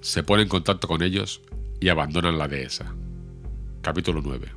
Se pone en contacto con ellos y abandonan la dehesa. Capítulo 9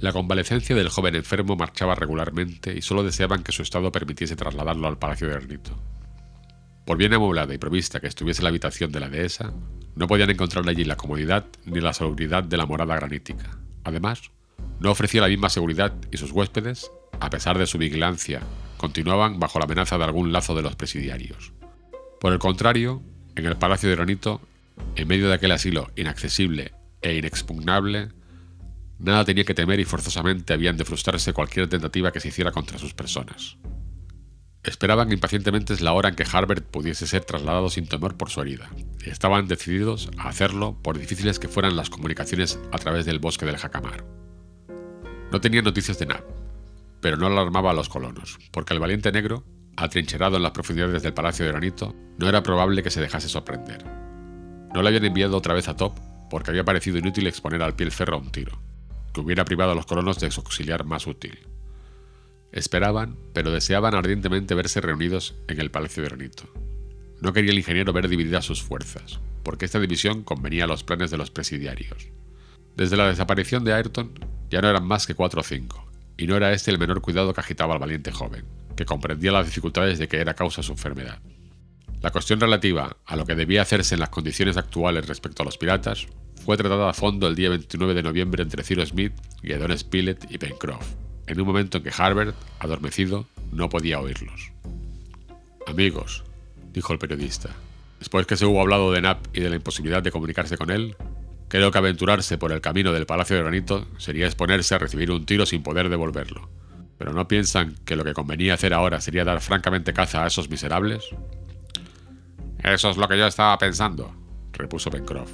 La convalecencia del joven enfermo marchaba regularmente y solo deseaban que su estado permitiese trasladarlo al Palacio de Granito. Por bien amoblada y provista que estuviese la habitación de la dehesa, no podían encontrar allí la comodidad ni la salubridad de la morada granítica. Además, no ofrecía la misma seguridad y sus huéspedes, a pesar de su vigilancia, continuaban bajo la amenaza de algún lazo de los presidiarios. Por el contrario, en el Palacio de Granito, en medio de aquel asilo inaccesible e inexpugnable, nada tenía que temer y forzosamente habían de frustrarse cualquier tentativa que se hiciera contra sus personas. Esperaban impacientemente la hora en que Harbert pudiese ser trasladado sin temor por su herida, y estaban decididos a hacerlo por difíciles que fueran las comunicaciones a través del bosque del Jacamar. No tenían noticias de Nab, pero no alarmaba a los colonos, porque el valiente negro, atrincherado en las profundidades del Palacio de Granito, no era probable que se dejase sorprender. No le habían enviado otra vez a Top porque había parecido inútil exponer al pie el ferro a un tiro, que hubiera privado a los colonos de su auxiliar más útil. Esperaban, pero deseaban ardientemente verse reunidos en el Palacio de Granito. No quería el ingeniero ver divididas sus fuerzas, porque esta división convenía a los planes de los presidiarios. Desde la desaparición de Ayrton ya no eran más que cuatro o cinco, y no era este el menor cuidado que agitaba al valiente joven, que comprendía las dificultades de que era causa su enfermedad. La cuestión relativa a lo que debía hacerse en las condiciones actuales respecto a los piratas fue tratada a fondo el día 29 de noviembre entre Cyrus Smith, Don Spilett y Pencroff, en un momento en que Harbert, adormecido, no podía oírlos. Amigos, dijo el periodista, después que se hubo hablado de Knapp y de la imposibilidad de comunicarse con él, creo que aventurarse por el camino del Palacio de Granito sería exponerse a recibir un tiro sin poder devolverlo. ¿Pero no piensan que lo que convenía hacer ahora sería dar francamente caza a esos miserables? Eso es lo que yo estaba pensando, repuso Pencroff.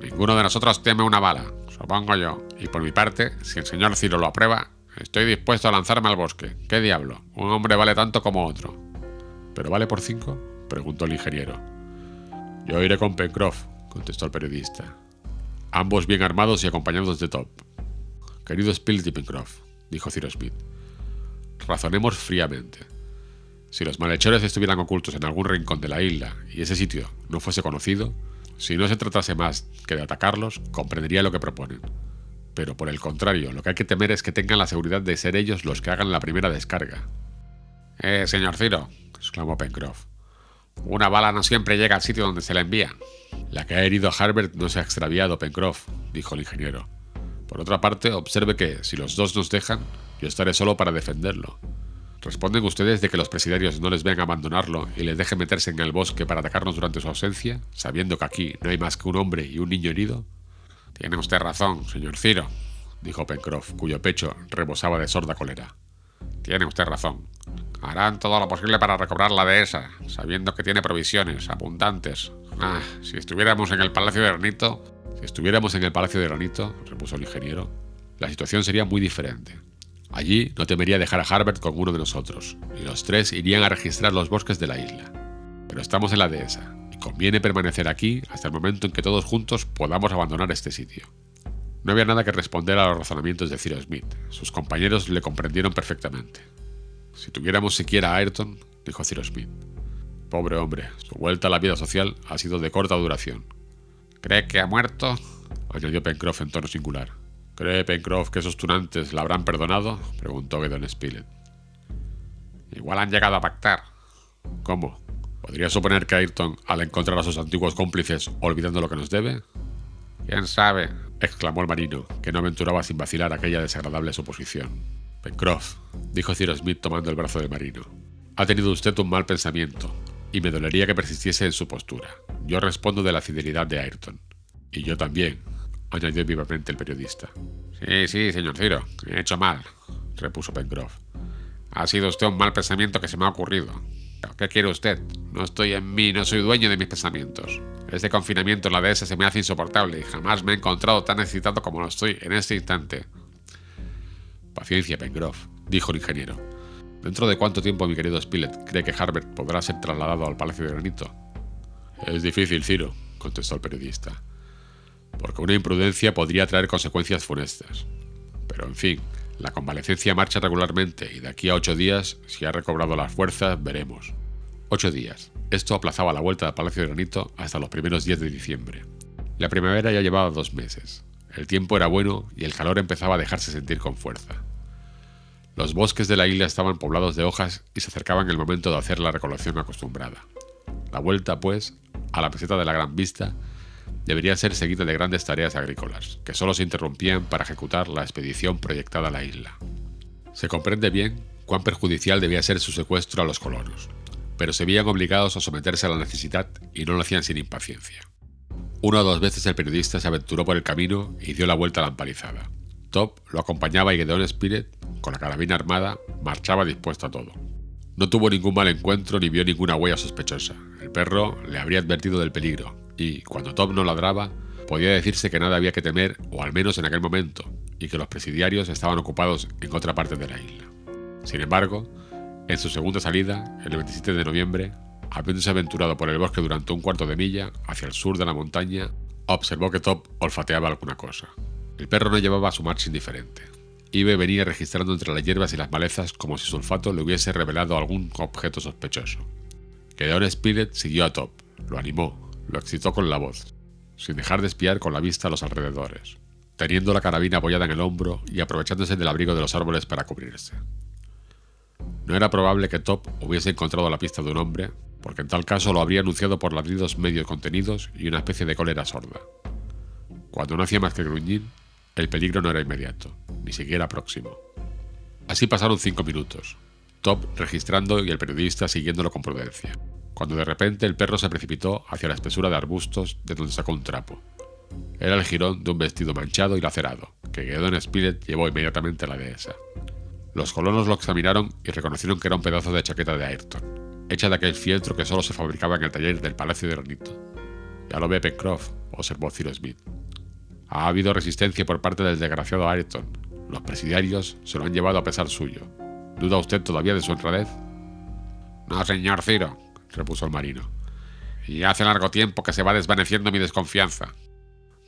Ninguno de nosotros teme una bala, supongo yo, y por mi parte, si el señor Ciro lo aprueba, estoy dispuesto a lanzarme al bosque. ¿Qué diablo? Un hombre vale tanto como otro. ¿Pero vale por cinco? preguntó el ingeniero. Yo iré con Pencroff, contestó el periodista. Ambos bien armados y acompañados de Top. Querido Spilett y Pencroff, dijo Ciro Smith, razonemos fríamente. Si los malhechores estuvieran ocultos en algún rincón de la isla y ese sitio no fuese conocido, si no se tratase más que de atacarlos, comprendería lo que proponen. Pero por el contrario, lo que hay que temer es que tengan la seguridad de ser ellos los que hagan la primera descarga. Eh, señor Ciro, exclamó Pencroff. Una bala no siempre llega al sitio donde se la envía. La que ha herido a Harbert no se ha extraviado, Pencroff, dijo el ingeniero. Por otra parte, observe que, si los dos nos dejan, yo estaré solo para defenderlo. ¿Responden ustedes de que los presidiarios no les vean abandonarlo y les dejen meterse en el bosque para atacarnos durante su ausencia, sabiendo que aquí no hay más que un hombre y un niño herido? Tiene usted razón, señor Ciro, dijo Pencroff, cuyo pecho rebosaba de sorda cólera. Tiene usted razón. Harán todo lo posible para recobrar la dehesa, sabiendo que tiene provisiones abundantes. Ah, si estuviéramos en el Palacio de Granito... Si estuviéramos en el Palacio de Granito, repuso el ingeniero, la situación sería muy diferente. Allí no temería dejar a Harbert con uno de nosotros, y los tres irían a registrar los bosques de la isla. Pero estamos en la dehesa, y conviene permanecer aquí hasta el momento en que todos juntos podamos abandonar este sitio. No había nada que responder a los razonamientos de Cyrus Smith. Sus compañeros le comprendieron perfectamente. Si tuviéramos siquiera a Ayrton, dijo Cyrus Smith. Pobre hombre, su vuelta a la vida social ha sido de corta duración. ¿Cree que ha muerto? añadió Pencroff en tono singular. ¿Cree Pencroff que esos tunantes la habrán perdonado? preguntó Gedon Spilett. Igual han llegado a pactar. ¿Cómo? ¿Podría suponer que Ayrton, al encontrar a sus antiguos cómplices, olvidando lo que nos debe? ¿Quién sabe? Exclamó el marino, que no aventuraba sin vacilar aquella desagradable suposición. Pencroff, dijo Cyrus Smith tomando el brazo del marino, ha tenido usted un mal pensamiento, y me dolería que persistiese en su postura. Yo respondo de la fidelidad de Ayrton. Y yo también, añadió vivamente el periodista. Sí, sí, señor Ciro, he hecho mal, repuso Pencroff. Ha sido usted un mal pensamiento que se me ha ocurrido. ¿Qué quiere usted? No estoy en mí, no soy dueño de mis pensamientos. Este confinamiento en la dehesa se me hace insoportable y jamás me he encontrado tan excitado como lo estoy en este instante. Paciencia, Pencroff, dijo el ingeniero. ¿Dentro de cuánto tiempo mi querido Spilett cree que Harbert podrá ser trasladado al Palacio de Granito? Es difícil, Ciro, contestó el periodista porque una imprudencia podría traer consecuencias funestas. Pero en fin, la convalecencia marcha regularmente y de aquí a ocho días, si ha recobrado las fuerzas, veremos. Ocho días. Esto aplazaba la vuelta al Palacio de Granito hasta los primeros días de diciembre. La primavera ya llevaba dos meses. El tiempo era bueno y el calor empezaba a dejarse sentir con fuerza. Los bosques de la isla estaban poblados de hojas y se acercaban el momento de hacer la recolección acostumbrada. La vuelta, pues, a la meseta de la Gran Vista debería ser seguida de grandes tareas agrícolas, que solo se interrumpían para ejecutar la expedición proyectada a la isla. Se comprende bien cuán perjudicial debía ser su secuestro a los colonos, pero se veían obligados a someterse a la necesidad y no lo hacían sin impaciencia. Una o dos veces el periodista se aventuró por el camino y dio la vuelta a la empalizada. Top lo acompañaba y Gedeon Spirit, con la carabina armada, marchaba dispuesto a todo. No tuvo ningún mal encuentro ni vio ninguna huella sospechosa. El perro le habría advertido del peligro, y, cuando Top no ladraba, podía decirse que nada había que temer, o al menos en aquel momento, y que los presidiarios estaban ocupados en otra parte de la isla. Sin embargo, en su segunda salida, el 27 de noviembre, habiéndose aventurado por el bosque durante un cuarto de milla hacia el sur de la montaña, observó que Top olfateaba alguna cosa. El perro no llevaba su marcha indiferente. Ibe venía registrando entre las hierbas y las malezas como si su olfato le hubiese revelado algún objeto sospechoso. Gedeon Spilett siguió a Top, lo animó, lo excitó con la voz, sin dejar de espiar con la vista a los alrededores, teniendo la carabina apoyada en el hombro y aprovechándose del abrigo de los árboles para cubrirse. No era probable que Top hubiese encontrado la pista de un hombre, porque en tal caso lo habría anunciado por ladridos medio contenidos y una especie de cólera sorda. Cuando no hacía más que gruñir, el peligro no era inmediato, ni siquiera próximo. Así pasaron cinco minutos, Top registrando y el periodista siguiéndolo con prudencia, cuando de repente el perro se precipitó hacia la espesura de arbustos de donde sacó un trapo. Era el jirón de un vestido manchado y lacerado, que Gedeon Spilett llevó inmediatamente a la dehesa. Los colonos lo examinaron y reconocieron que era un pedazo de chaqueta de Ayrton, hecha de aquel fieltro que solo se fabricaba en el taller del Palacio de Granito. Ya lo ve Pencroff, observó Cyrus Smith. Ha habido resistencia por parte del desgraciado Ayrton. Los presidiarios se lo han llevado a pesar suyo. ¿Duda usted todavía de su honradez? No, señor Ciro, repuso el marino. Y hace largo tiempo que se va desvaneciendo mi desconfianza.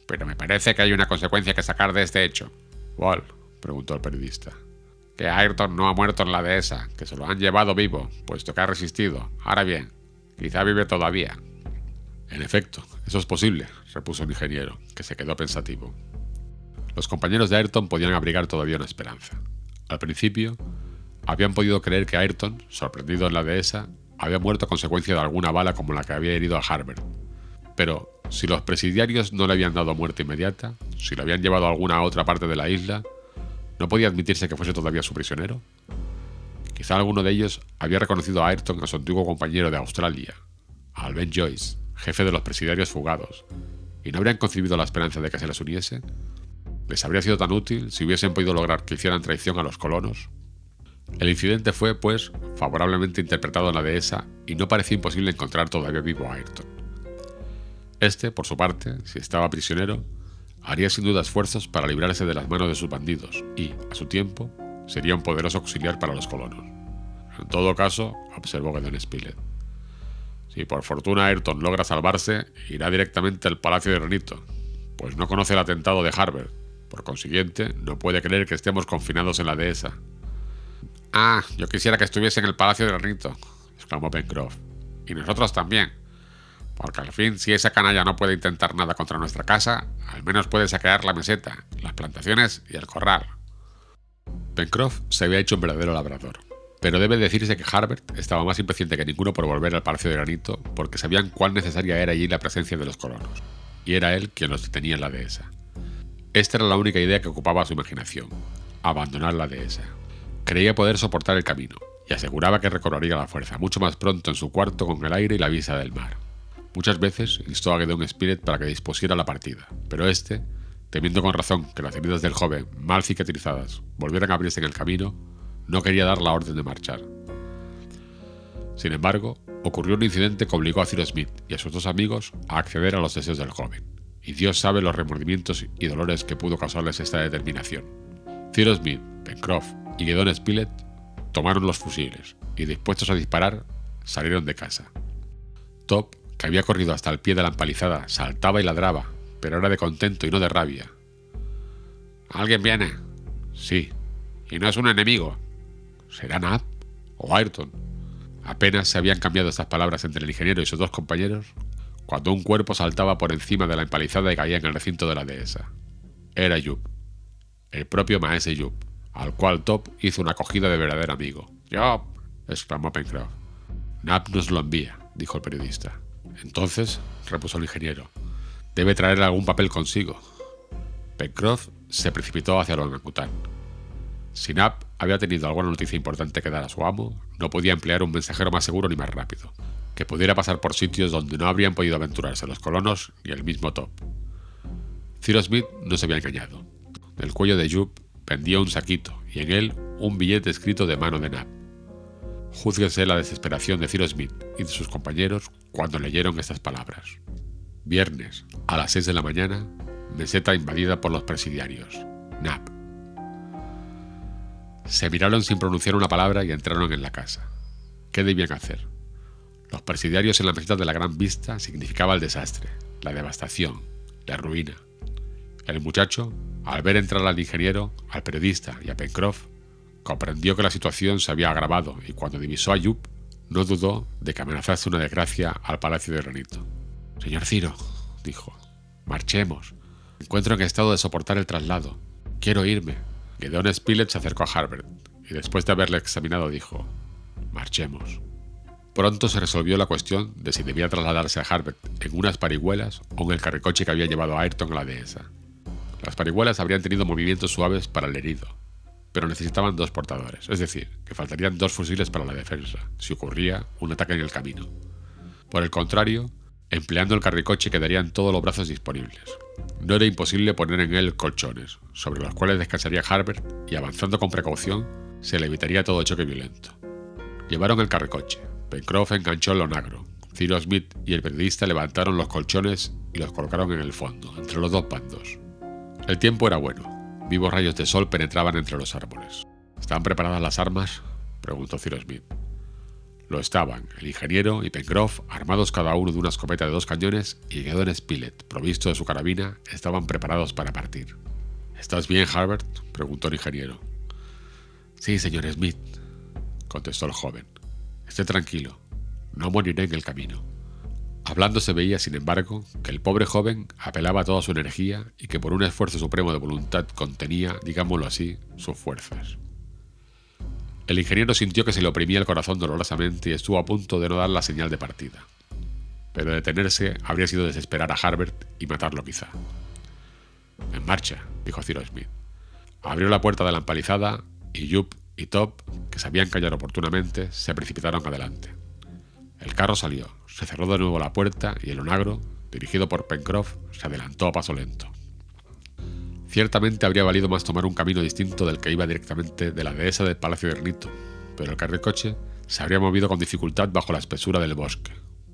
Pero me parece que hay una consecuencia que sacar de este hecho. ¿Cuál? preguntó el periodista que Ayrton no ha muerto en la dehesa, que se lo han llevado vivo, puesto que ha resistido. Ahora bien, quizá vive todavía. En efecto, eso es posible, repuso el ingeniero, que se quedó pensativo. Los compañeros de Ayrton podían abrigar todavía una esperanza. Al principio, habían podido creer que Ayrton, sorprendido en la dehesa, había muerto a consecuencia de alguna bala como la que había herido a Harbert. Pero, si los presidiarios no le habían dado muerte inmediata, si lo habían llevado a alguna otra parte de la isla, ¿No podía admitirse que fuese todavía su prisionero? Quizá alguno de ellos había reconocido a Ayrton a su antiguo compañero de Australia, a Alben Joyce, jefe de los presidiarios fugados, y no habrían concebido la esperanza de que se les uniese. ¿Les habría sido tan útil si hubiesen podido lograr que hicieran traición a los colonos? El incidente fue, pues, favorablemente interpretado en la dehesa y no parecía imposible encontrar todavía vivo a Ayrton. Este, por su parte, si estaba prisionero, haría sin duda esfuerzos para librarse de las manos de sus bandidos y, a su tiempo, sería un poderoso auxiliar para los colonos. En todo caso, observó Gedeon Spilett, si por fortuna Ayrton logra salvarse, irá directamente al Palacio de Granito, pues no conoce el atentado de Harvard. Por consiguiente, no puede creer que estemos confinados en la dehesa. Ah, yo quisiera que estuviese en el Palacio de Granito, exclamó Pencroff. Y nosotros también. Porque al fin, si esa canalla no puede intentar nada contra nuestra casa, al menos puede saquear la meseta, las plantaciones y el corral. Pencroff se había hecho un verdadero labrador, pero debe decirse que Harbert estaba más impaciente que ninguno por volver al Palacio de Granito porque sabían cuán necesaria era allí la presencia de los colonos, y era él quien los detenía en la dehesa. Esta era la única idea que ocupaba su imaginación, abandonar la dehesa. Creía poder soportar el camino, y aseguraba que recobraría la fuerza mucho más pronto en su cuarto con el aire y la vista del mar. Muchas veces instó a Gedeon Spirit para que dispusiera la partida, pero este, temiendo con razón que las heridas del joven, mal cicatrizadas, volvieran a abrirse en el camino, no quería dar la orden de marchar. Sin embargo, ocurrió un incidente que obligó a Cyrus Smith y a sus dos amigos a acceder a los deseos del joven, y Dios sabe los remordimientos y dolores que pudo causarles esta determinación. Cyrus Smith, Pencroff y Gedeon Spilett tomaron los fusiles y, dispuestos a disparar, salieron de casa. Top había corrido hasta el pie de la empalizada, saltaba y ladraba, pero era de contento y no de rabia. ¿Alguien viene? Sí. Y no es un enemigo. ¿Será Nab? ¿O Ayrton? Apenas se habían cambiado estas palabras entre el ingeniero y sus dos compañeros, cuando un cuerpo saltaba por encima de la empalizada y caía en el recinto de la dehesa. Era Yup, el propio maese Yup, al cual Top hizo una acogida de verdadero amigo. ¡Yup! exclamó Pencroff. Nap nos lo envía, dijo el periodista. Entonces, repuso el ingeniero, debe traer algún papel consigo. Pencroff se precipitó hacia el orangután. Si Nap había tenido alguna noticia importante que dar a su amo, no podía emplear un mensajero más seguro ni más rápido, que pudiera pasar por sitios donde no habrían podido aventurarse los colonos ni el mismo Top. Cyrus Smith no se había engañado. Del cuello de Jup pendía un saquito y en él un billete escrito de mano de Nap. Júzguese la desesperación de Cyrus Smith y de sus compañeros cuando leyeron estas palabras. Viernes, a las 6 de la mañana, meseta invadida por los presidiarios. Nap. Se miraron sin pronunciar una palabra y entraron en la casa. ¿Qué debían hacer? Los presidiarios en la meseta de la Gran Vista significaba el desastre, la devastación, la ruina. El muchacho, al ver entrar al ingeniero, al periodista y a Pencroff, comprendió que la situación se había agravado y cuando divisó a Yup, no dudó de que amenazase una desgracia al palacio de granito. Señor Ciro, dijo, marchemos. encuentro en estado de soportar el traslado. Quiero irme. Gedeon Spilett se acercó a Harbert y después de haberle examinado dijo, marchemos. Pronto se resolvió la cuestión de si debía trasladarse a Harbert en unas parihuelas o en el carricoche que había llevado a Ayrton a la dehesa. Las parihuelas habrían tenido movimientos suaves para el herido, pero necesitaban dos portadores, es decir, que faltarían dos fusiles para la defensa, si ocurría un ataque en el camino. Por el contrario, empleando el carricoche quedarían todos los brazos disponibles. No era imposible poner en él colchones, sobre los cuales descansaría Harbert y avanzando con precaución se le evitaría todo choque violento. Llevaron el carricoche. Pencroff enganchó el lonagro. Cyrus Smith y el periodista levantaron los colchones y los colocaron en el fondo, entre los dos bandos. El tiempo era bueno. Vivos rayos de sol penetraban entre los árboles. ¿Estaban preparadas las armas? preguntó Cyrus Smith. Lo estaban, el ingeniero y Pencroff, armados cada uno de una escopeta de dos cañones, y Gedon Spilett, provisto de su carabina, estaban preparados para partir. ¿Estás bien, Harbert? preguntó el ingeniero. Sí, señor Smith, contestó el joven. Esté tranquilo, no moriré en el camino. Hablando se veía, sin embargo, que el pobre joven apelaba toda su energía y que por un esfuerzo supremo de voluntad contenía, digámoslo así, sus fuerzas. El ingeniero sintió que se le oprimía el corazón dolorosamente y estuvo a punto de no dar la señal de partida. Pero detenerse habría sido desesperar a Harbert y matarlo quizá. En marcha, dijo Cyrus Smith. Abrió la puerta de la empalizada y Jup y Top, que sabían callar oportunamente, se precipitaron adelante. El carro salió, se cerró de nuevo la puerta y el onagro, dirigido por Pencroff, se adelantó a paso lento. Ciertamente habría valido más tomar un camino distinto del que iba directamente de la dehesa del Palacio de Ernito, pero el carricoche se habría movido con dificultad bajo la espesura del bosque,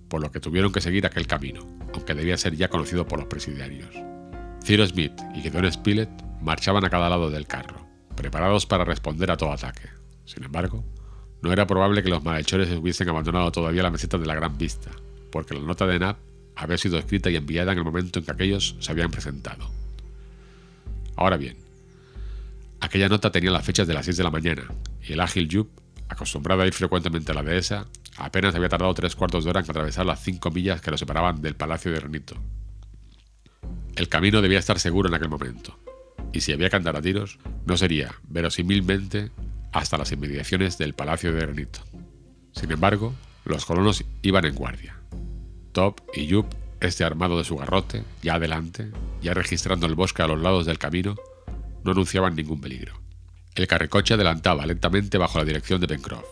por lo que tuvieron que seguir aquel camino, aunque debía ser ya conocido por los presidiarios. Cyrus Smith y Gideon Spilett marchaban a cada lado del carro, preparados para responder a todo ataque. Sin embargo, no era probable que los malhechores hubiesen abandonado todavía la meseta de la Gran Vista, porque la nota de Nap había sido escrita y enviada en el momento en que aquellos se habían presentado. Ahora bien, aquella nota tenía las fechas de las 6 de la mañana, y el ágil Jup, acostumbrado a ir frecuentemente a la dehesa, apenas había tardado tres cuartos de hora en atravesar las cinco millas que lo separaban del palacio de Renito. El camino debía estar seguro en aquel momento, y si había que andar a tiros, no sería, verosímilmente, hasta las inmediaciones del Palacio de Granito. Sin embargo, los colonos iban en guardia. Top y Yup, este armado de su garrote, ya adelante, ya registrando el bosque a los lados del camino, no anunciaban ningún peligro. El carricoche adelantaba lentamente bajo la dirección de Pencroff.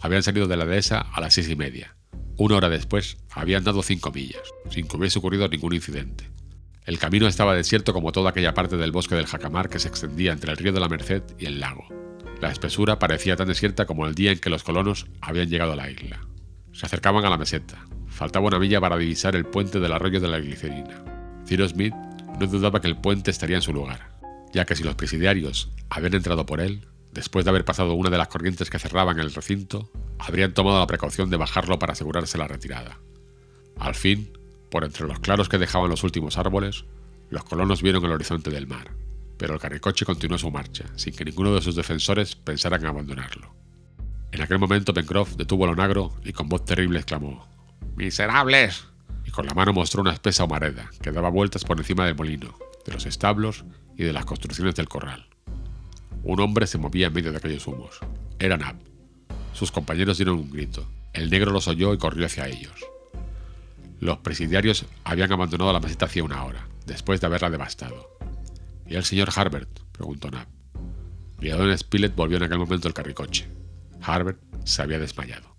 Habían salido de la dehesa a las seis y media. Una hora después habían dado cinco millas, sin que hubiese ocurrido ningún incidente. El camino estaba desierto como toda aquella parte del bosque del Jacamar que se extendía entre el río de la Merced y el lago. La espesura parecía tan desierta como el día en que los colonos habían llegado a la isla. Se acercaban a la meseta. Faltaba una milla para divisar el puente del arroyo de la glicerina. Cyrus Smith no dudaba que el puente estaría en su lugar, ya que si los presidiarios habían entrado por él, después de haber pasado una de las corrientes que cerraban el recinto, habrían tomado la precaución de bajarlo para asegurarse la retirada. Al fin, por entre los claros que dejaban los últimos árboles, los colonos vieron el horizonte del mar pero el carricoche continuó su marcha, sin que ninguno de sus defensores pensara en abandonarlo. En aquel momento Pencroff detuvo al onagro y con voz terrible exclamó ¡Miserables! y con la mano mostró una espesa humareda que daba vueltas por encima del molino, de los establos y de las construcciones del corral. Un hombre se movía en medio de aquellos humos. Era Nab. Sus compañeros dieron un grito. El negro los oyó y corrió hacia ellos. Los presidiarios habían abandonado la meseta hacía una hora, después de haberla devastado. ¿Y el señor Harbert? preguntó Nab. Don Spilett volvió en aquel momento el carricoche. Harbert se había desmayado.